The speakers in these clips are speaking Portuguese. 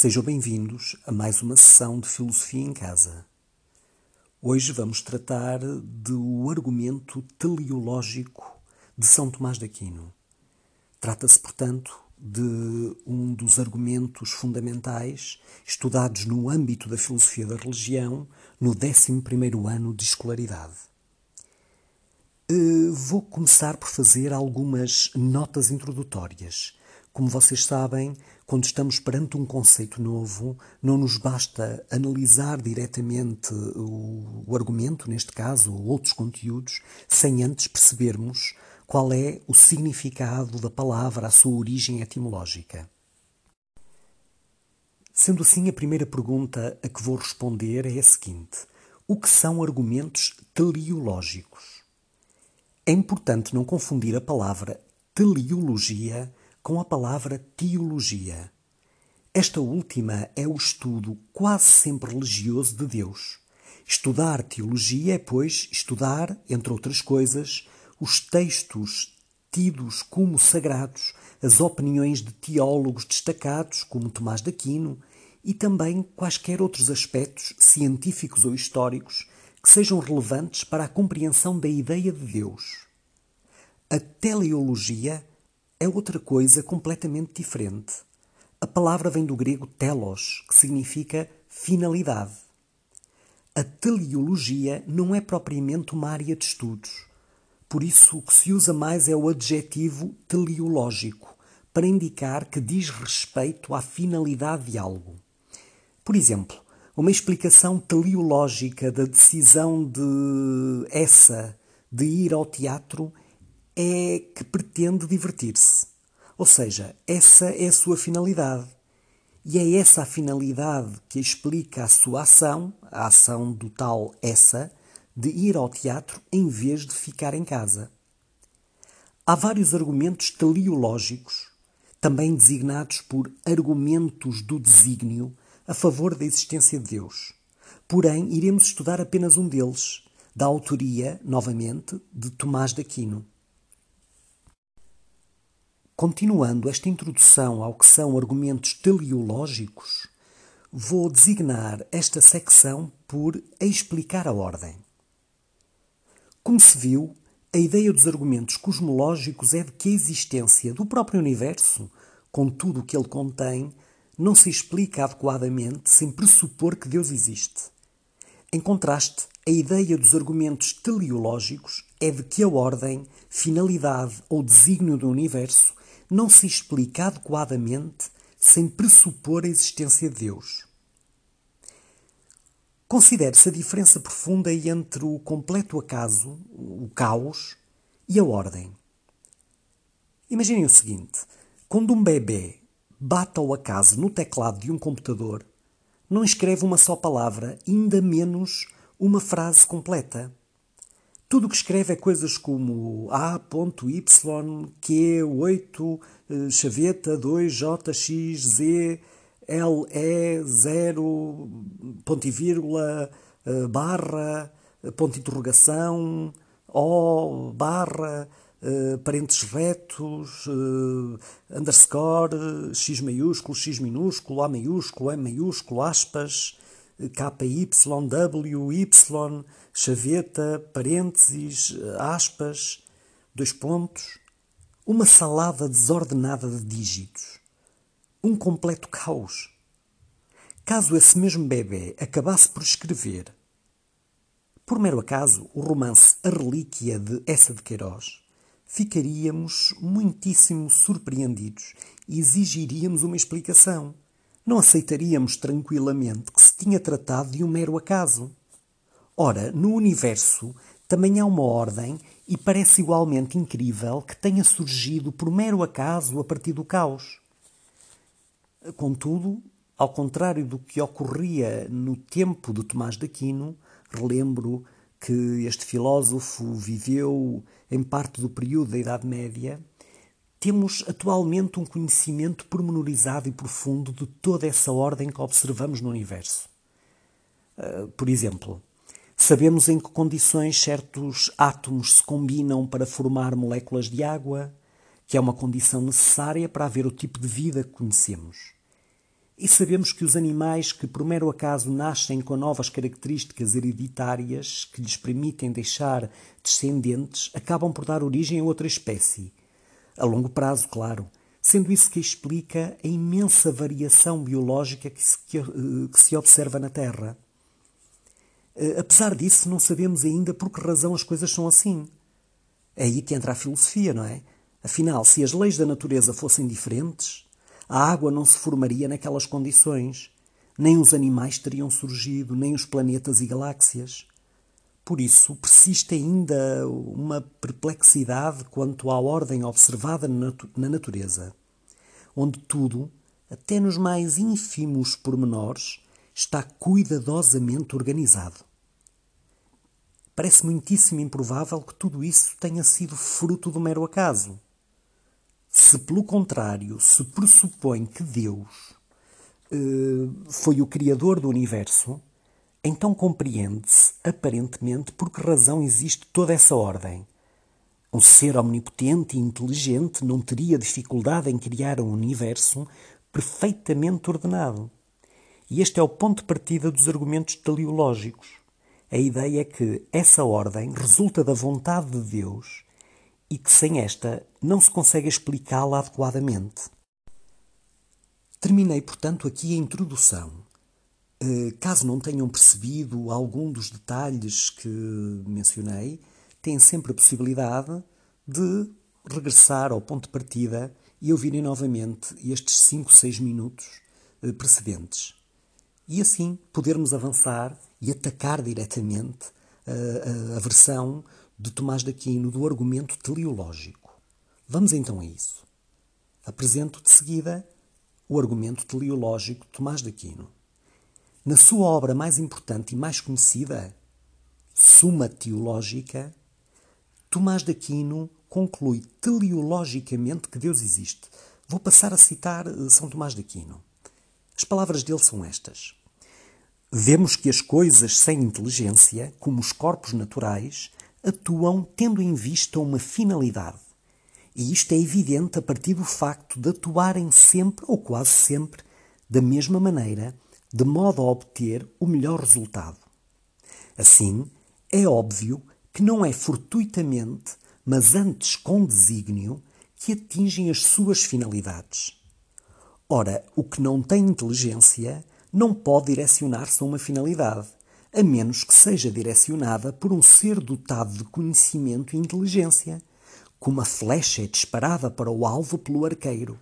Sejam bem-vindos a mais uma sessão de Filosofia em Casa. Hoje vamos tratar do argumento teleológico de São Tomás de Aquino. Trata-se, portanto, de um dos argumentos fundamentais estudados no âmbito da filosofia da religião no 11º ano de escolaridade. Eh, vou começar por fazer algumas notas introdutórias como vocês sabem, quando estamos perante um conceito novo, não nos basta analisar diretamente o, o argumento, neste caso, ou outros conteúdos, sem antes percebermos qual é o significado da palavra, a sua origem etimológica. Sendo assim, a primeira pergunta a que vou responder é a seguinte: O que são argumentos teleológicos? É importante não confundir a palavra teleologia com a palavra teologia. Esta última é o estudo quase sempre religioso de Deus. Estudar teologia é, pois, estudar, entre outras coisas, os textos tidos como sagrados, as opiniões de teólogos destacados, como Tomás de Aquino, e também quaisquer outros aspectos científicos ou históricos que sejam relevantes para a compreensão da ideia de Deus. A teleologia é outra coisa completamente diferente. A palavra vem do grego telos, que significa finalidade. A teleologia não é propriamente uma área de estudos. Por isso, o que se usa mais é o adjetivo teleológico, para indicar que diz respeito à finalidade de algo. Por exemplo, uma explicação teleológica da decisão de essa de ir ao teatro é que pretende divertir-se. Ou seja, essa é a sua finalidade. E é essa a finalidade que explica a sua ação, a ação do tal essa, de ir ao teatro em vez de ficar em casa. Há vários argumentos teleológicos, também designados por argumentos do desígnio, a favor da existência de Deus. Porém, iremos estudar apenas um deles, da autoria, novamente, de Tomás de Aquino. Continuando esta introdução ao que são argumentos teleológicos, vou designar esta secção por explicar a ordem. Como se viu, a ideia dos argumentos cosmológicos é de que a existência do próprio universo, com tudo o que ele contém, não se explica adequadamente sem pressupor que Deus existe. Em contraste, a ideia dos argumentos teleológicos é de que a ordem, finalidade ou desígnio do universo não se explica adequadamente sem pressupor a existência de Deus. Considere-se a diferença profunda entre o completo acaso, o caos, e a ordem. Imaginem o seguinte: quando um bebê bate ao acaso no teclado de um computador, não escreve uma só palavra, ainda menos uma frase completa. Tudo o que escreve é coisas como A.Y, Q8, eh, chaveta 2JXZ, LE 0, ponto e vírgula, eh, barra, eh, ponto de interrogação, O, barra, parentes retos, underscore, X maiúsculo, X minúsculo, A maiúsculo, M maiúsculo, aspas, KY, W, Y, chaveta, parênteses, aspas, dois pontos, uma salada desordenada de dígitos, um completo caos. Caso esse mesmo bebê acabasse por escrever, por mero acaso, o romance A Relíquia de Essa de Queiroz, ficaríamos muitíssimo surpreendidos e exigiríamos uma explicação. Não aceitaríamos tranquilamente que se tinha tratado de um mero acaso. Ora, no universo também há uma ordem e parece igualmente incrível que tenha surgido por mero acaso a partir do caos. Contudo, ao contrário do que ocorria no tempo de Tomás de Aquino, relembro que este filósofo viveu em parte do período da Idade Média, temos atualmente um conhecimento pormenorizado e profundo de toda essa ordem que observamos no universo. Ah, por exemplo, Sabemos em que condições certos átomos se combinam para formar moléculas de água, que é uma condição necessária para haver o tipo de vida que conhecemos. E sabemos que os animais que por mero acaso nascem com novas características hereditárias que lhes permitem deixar descendentes acabam por dar origem a outra espécie. A longo prazo, claro, sendo isso que explica a imensa variação biológica que se, que, eh, que se observa na Terra. Eh, apesar disso, não sabemos ainda por que razão as coisas são assim. É aí que entra a filosofia, não é? Afinal, se as leis da natureza fossem diferentes, a água não se formaria naquelas condições, nem os animais teriam surgido, nem os planetas e galáxias. Por isso, persiste ainda uma perplexidade quanto à ordem observada na natureza, onde tudo, até nos mais ínfimos pormenores, está cuidadosamente organizado. Parece muitíssimo improvável que tudo isso tenha sido fruto do mero acaso. Se, pelo contrário, se pressupõe que Deus uh, foi o Criador do universo, então compreende-se, aparentemente, por que razão existe toda essa ordem. Um ser omnipotente e inteligente não teria dificuldade em criar um universo perfeitamente ordenado. E este é o ponto de partida dos argumentos teleológicos. A ideia é que essa ordem resulta da vontade de Deus e que sem esta não se consegue explicá-la adequadamente. Terminei, portanto, aqui a introdução. Eh, caso não tenham percebido algum dos detalhes que mencionei, têm sempre a possibilidade de regressar ao ponto de partida e ouvirem novamente estes 5, 6 minutos eh, precedentes. E assim podermos avançar e atacar diretamente a, eh, a, a versão de Tomás de Aquino do argumento teleológico. Vamos então a isso. Apresento de seguida o argumento teleológico de Tomás de Aquino. Na sua obra mais importante e mais conhecida, Suma Teológica, Tomás de Aquino conclui teleologicamente que Deus existe. Vou passar a citar eh, São Tomás de Aquino. As palavras dele são estas: Vemos que as coisas sem inteligência, como os corpos naturais, atuam tendo em vista uma finalidade. E isto é evidente a partir do facto de atuarem sempre, ou quase sempre, da mesma maneira, de modo a obter o melhor resultado. Assim, é óbvio que não é fortuitamente, mas antes com desígnio, que atingem as suas finalidades. Ora, o que não tem inteligência não pode direcionar-se a uma finalidade a menos que seja direcionada por um ser dotado de conhecimento e inteligência, como a flecha é disparada para o alvo pelo arqueiro.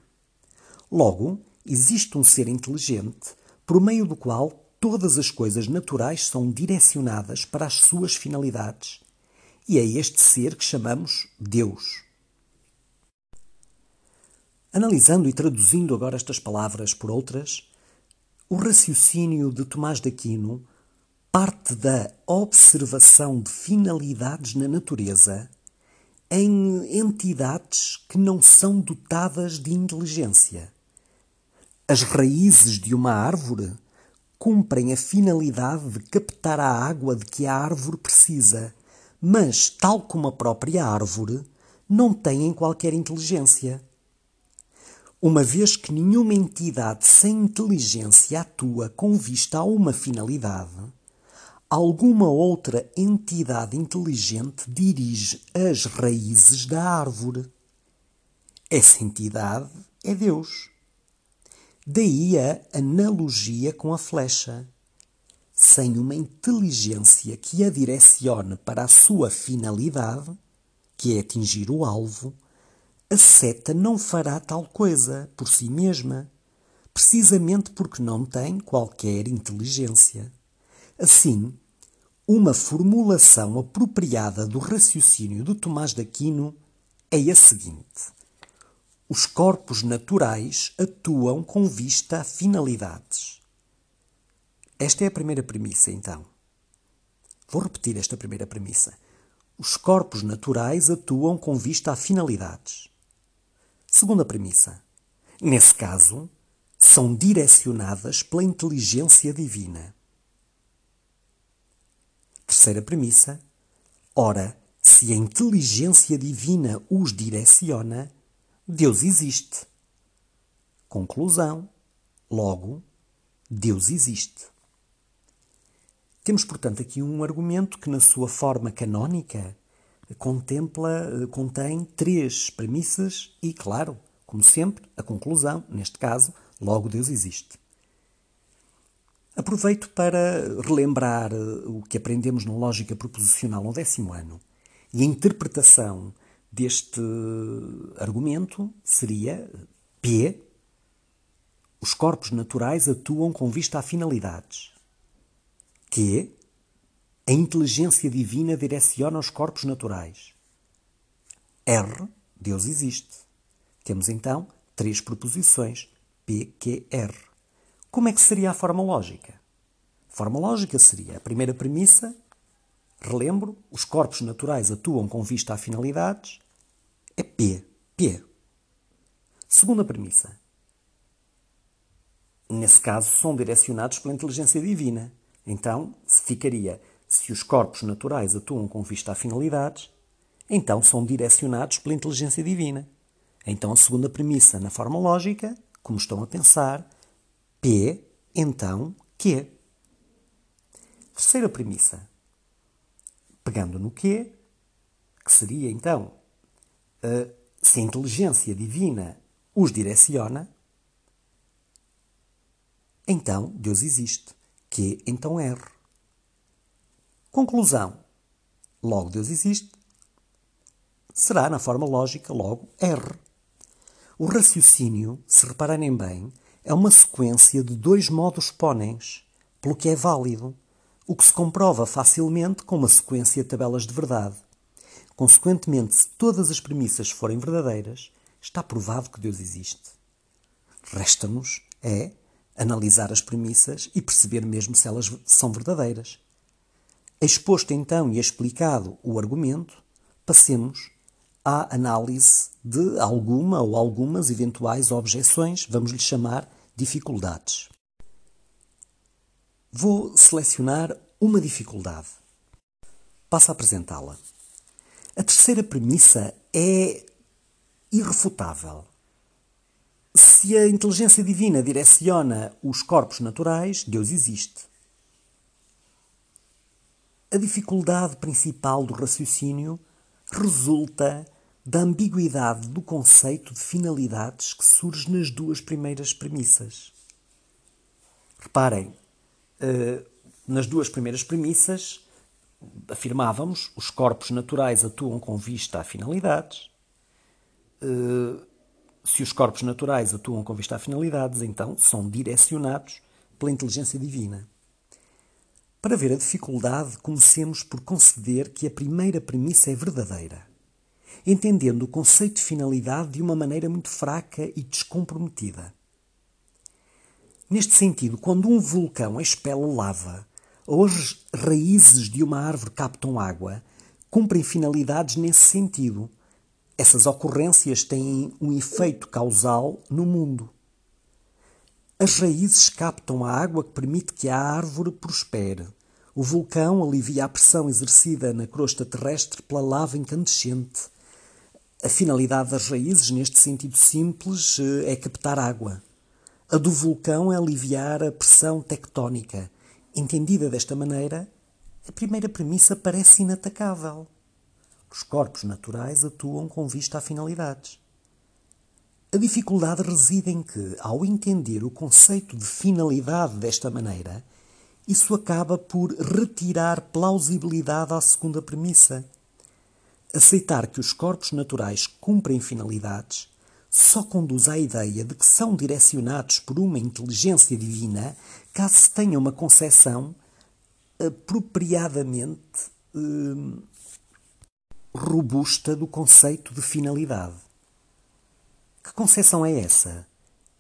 Logo, existe um ser inteligente por meio do qual todas as coisas naturais são direcionadas para as suas finalidades. E é este ser que chamamos Deus. Analisando e traduzindo agora estas palavras por outras, o raciocínio de Tomás de Aquino parte da observação de finalidades na natureza em entidades que não são dotadas de inteligência. As raízes de uma árvore cumprem a finalidade de captar a água de que a árvore precisa, mas, tal como a própria árvore, não têm qualquer inteligência. Uma vez que nenhuma entidade sem inteligência atua com vista a uma finalidade, alguma outra entidade inteligente dirige as raízes da árvore. Essa entidade é Deus. Daí a analogia com a flecha. Sem uma inteligência que a direcione para a sua finalidade, que é atingir o alvo, a seta não fará tal coisa por si mesma, precisamente porque não tem qualquer inteligência. Assim, uma formulação apropriada do raciocínio de Tomás de Aquino é a seguinte: os corpos naturais atuam com vista a finalidades. Esta é a primeira premissa, então. Vou repetir esta primeira premissa. Os corpos naturais atuam com vista a finalidades. Segunda premissa. Nesse caso, são direcionadas pela inteligência divina. Terceira premissa. Ora, se a inteligência divina os direciona, Deus existe. Conclusão. Logo, Deus existe. Temos, portanto, aqui um argumento que, na sua forma canónica, contempla, contém três premissas e, claro, como sempre, a conclusão, neste caso, logo Deus existe. Aproveito para relembrar o que aprendemos na lógica proposicional no décimo ano. E a interpretação deste argumento seria P. Os corpos naturais atuam com vista a finalidades. Q. A inteligência divina direciona os corpos naturais. R. Deus existe. Temos então três proposições P, Q, R. Como é que seria a forma lógica? A forma lógica seria a primeira premissa, relembro, os corpos naturais atuam com vista a finalidades, é P, P. Segunda premissa. Nesse caso, são direcionados pela inteligência divina. Então, ficaria se os corpos naturais atuam com vista a finalidades, então são direcionados pela inteligência divina. Então a segunda premissa na forma lógica, como estão a pensar, P, então Q. Terceira premissa. Pegando no Q, que seria então se a inteligência divina os direciona, então Deus existe. Q, então R. Conclusão. Logo Deus existe. Será na forma lógica logo R. O raciocínio, se repararem bem, é uma sequência de dois modos póneis, pelo que é válido, o que se comprova facilmente com uma sequência de tabelas de verdade. Consequentemente, se todas as premissas forem verdadeiras, está provado que Deus existe. Resta-nos é analisar as premissas e perceber mesmo se elas são verdadeiras. Exposto então e explicado o argumento, passemos à análise de alguma ou algumas eventuais objeções, vamos lhe chamar dificuldades. Vou selecionar uma dificuldade. Passo a apresentá-la. A terceira premissa é irrefutável. Se a inteligência divina direciona os corpos naturais, Deus existe. A dificuldade principal do raciocínio resulta da ambiguidade do conceito de finalidades que surge nas duas primeiras premissas. Reparem, nas duas primeiras premissas afirmávamos os corpos naturais atuam com vista a finalidades. Eh, se os corpos naturais atuam com vista a finalidades, então são direcionados pela inteligência divina. Para ver a dificuldade, comecemos por conceder que a primeira premissa é verdadeira, entendendo o conceito de finalidade de uma maneira muito fraca e descomprometida. Neste sentido, quando um vulcão expela lava ou as raízes de uma árvore captam água, cumprem finalidades nesse sentido. Essas ocorrências têm um efeito causal no mundo. As raízes captam a água que permite que a árvore prospere. O vulcão alivia a pressão exercida na crosta terrestre pela lava incandescente. A finalidade das raízes, neste sentido simples, é captar água. A do vulcão é aliviar a pressão tectónica. Entendida desta maneira, a primeira premissa parece inatacável. Os corpos naturais atuam com vista a finalidades. A dificuldade reside em que, ao entender o conceito de finalidade desta maneira, isso acaba por retirar plausibilidade à segunda premissa. Aceitar que os corpos naturais cumprem finalidades só conduz à ideia de que são direcionados por uma inteligência divina caso se tenha uma concepção apropriadamente eh, robusta do conceito de finalidade. Que concepção é essa?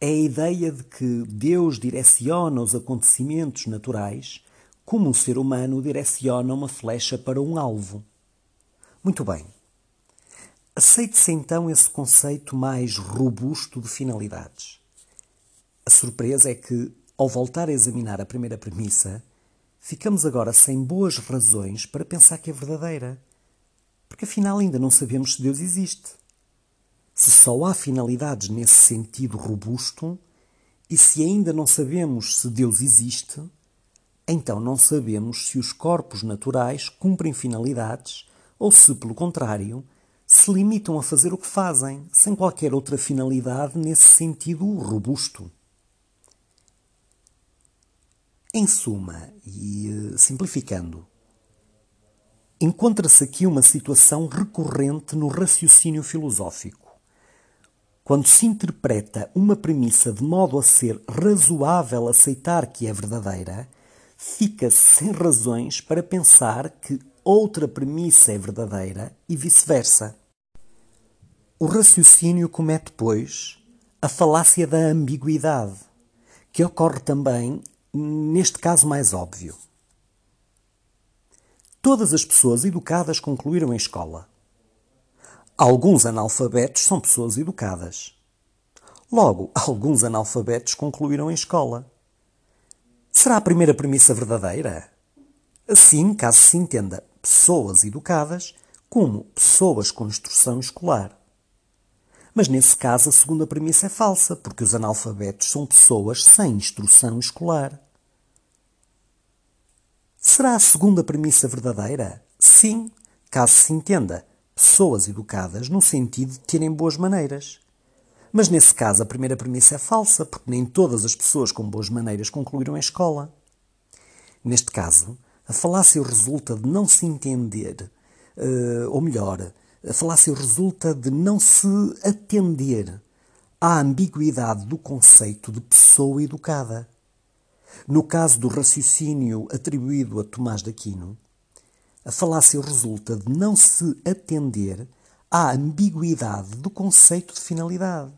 É a ideia de que Deus direciona os acontecimentos naturais como um ser humano direciona uma flecha para um alvo. Muito bem. Aceite-se então esse conceito mais robusto de finalidades. A surpresa é que, ao voltar a examinar a primeira premissa, ficamos agora sem boas razões para pensar que é verdadeira, porque afinal ainda não sabemos se Deus existe. Se só há finalidades nesse sentido robusto, E se ainda não sabemos se Deus existe, então não sabemos se os corpos naturais cumprem finalidades ou se, pelo contrário, se limitam a fazer o que fazem, sem qualquer outra finalidade nesse sentido robusto. Em suma, e eh, simplificando, encontra-se aqui uma situação recorrente no raciocínio filosófico. Quando se interpreta uma premissa de modo a ser razoável aceitar que é verdadeira, fica-se sem razões para pensar que outra premissa é verdadeira e vice-versa. O raciocínio comete, pois, a falácia da ambiguidade, que ocorre também neste caso mais óbvio. Todas as pessoas educadas concluíram a escola. Alguns analfabetos são pessoas educadas. Logo, alguns analfabetos concluíram a escola. Será a primeira premissa verdadeira? Assim, caso se entenda pessoas educadas como pessoas com instrução escolar. Mas nesse caso a segunda premissa é falsa, porque os analfabetos são pessoas sem instrução escolar. Será a segunda premissa verdadeira? Sim, caso se entenda pessoas educadas no sentido de terem boas maneiras. Mas nesse caso a primeira premissa é falsa, porque nem todas as pessoas com boas maneiras concluíram a escola. Neste caso, a falácia resulta de não se entender, uh, ou melhor, a falácia resulta de não se atender à ambiguidade do conceito de pessoa educada. No caso do raciocínio atribuído a Tomás de Aquino, a falácia resulta de não se atender à ambiguidade do conceito de finalidade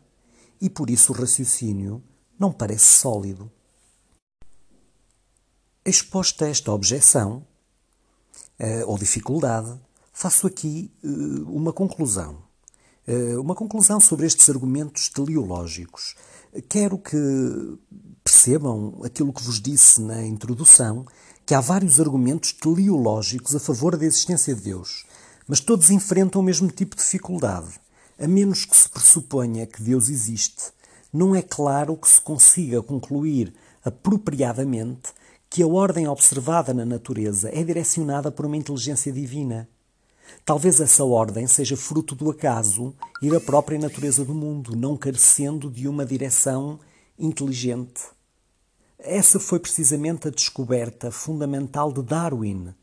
e por isso o raciocínio não parece sólido. Exposta esta objeção uh, ou dificuldade, faço aqui uh, uma conclusão. Uh, uma conclusão sobre estes argumentos teleológicos. Quero que percebam aquilo que vos disse na introdução, que há vários argumentos teleológicos a favor da existência de Deus, mas todos enfrentam o mesmo tipo de dificuldade. A menos que se pressuponha que Deus existe, não é claro que se consiga concluir apropriadamente que a ordem observada na natureza é direcionada por uma inteligência divina. Talvez essa ordem seja fruto do acaso e da própria natureza do mundo, não carecendo de uma direção inteligente. Essa foi precisamente a descoberta fundamental de Darwin,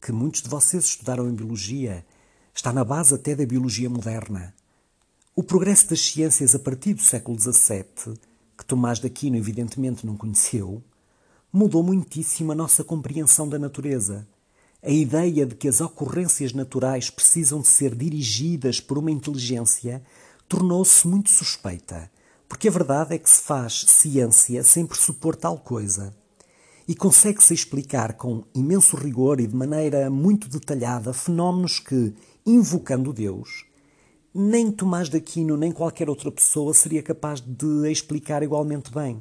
que muitos de vocês estudaram em biologia, está na base até da biologia moderna. O progresso das ciências a partir do século XVII, que Tomás de Aquino evidentemente não conheceu, mudou muitíssimo a nossa compreensão da natureza. A ideia de que as ocorrências naturais precisam de ser dirigidas por uma inteligência tornou-se muito suspeita, porque a verdade é que se faz ciência sem pressupor tal coisa. E consegue-se explicar com imenso rigor e de maneira muito detalhada fenómenos que, invocando Deus, nem Tomás de Aquino nem qualquer outra pessoa seria capaz de explicar igualmente bem.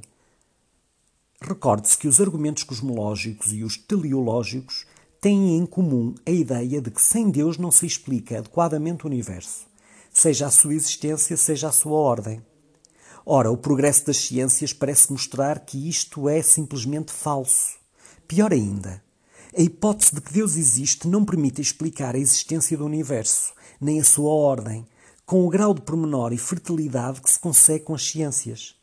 Recorde-se que os argumentos cosmológicos e os teleológicos têm em comum a ideia de que sem Deus não se explica adequadamente o universo, seja a sua existência, seja a sua ordem. Ora, o progresso das ciências parece mostrar que isto é simplesmente falso. Pior ainda, a hipótese de que Deus existe não permite explicar a existência do universo, nem a sua ordem, com o grau de pormenor e fertilidade que se consegue com as ciências.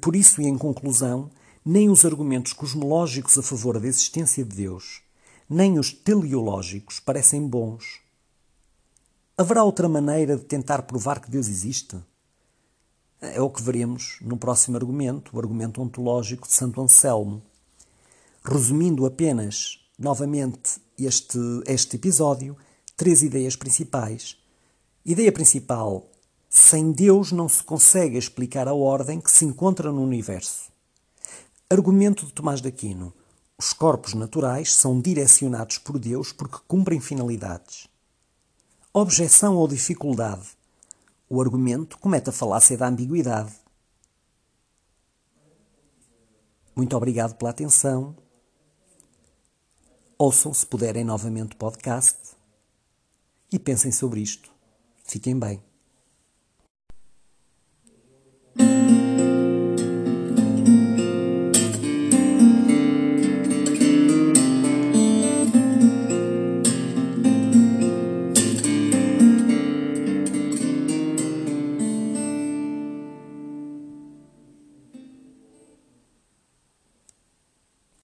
Por isso, e em conclusão, nem os argumentos cosmológicos a favor da existência de Deus, nem os teleológicos parecem bons. Haverá outra maneira de tentar provar que Deus existe? É o que veremos no próximo argumento, o argumento ontológico de Santo Anselmo. Resumindo apenas, novamente, este, este episódio, três ideias principais. Ideia principal sem Deus não se consegue explicar a ordem que se encontra no universo. Argumento de Tomás de Aquino. Os corpos naturais são direcionados por Deus porque cumprem finalidades. Objeção ou dificuldade. O argumento comete a falácia da ambiguidade. Muito obrigado pela atenção. Ouçam, se puderem, novamente o podcast e pensem sobre isto. Fiquem bem.